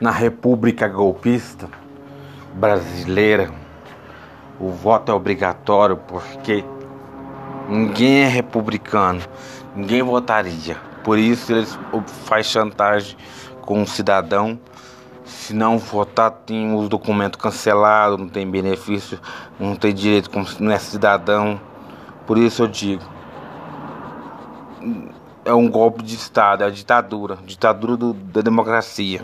na República Golpista Brasileira, o voto é obrigatório porque ninguém é republicano, ninguém votaria. Por isso eles faz chantagem com o cidadão. Se não votar, tem os documentos cancelados, não tem benefício, não tem direito como não é cidadão. Por isso eu digo, é um golpe de Estado, é a ditadura, ditadura do, da democracia.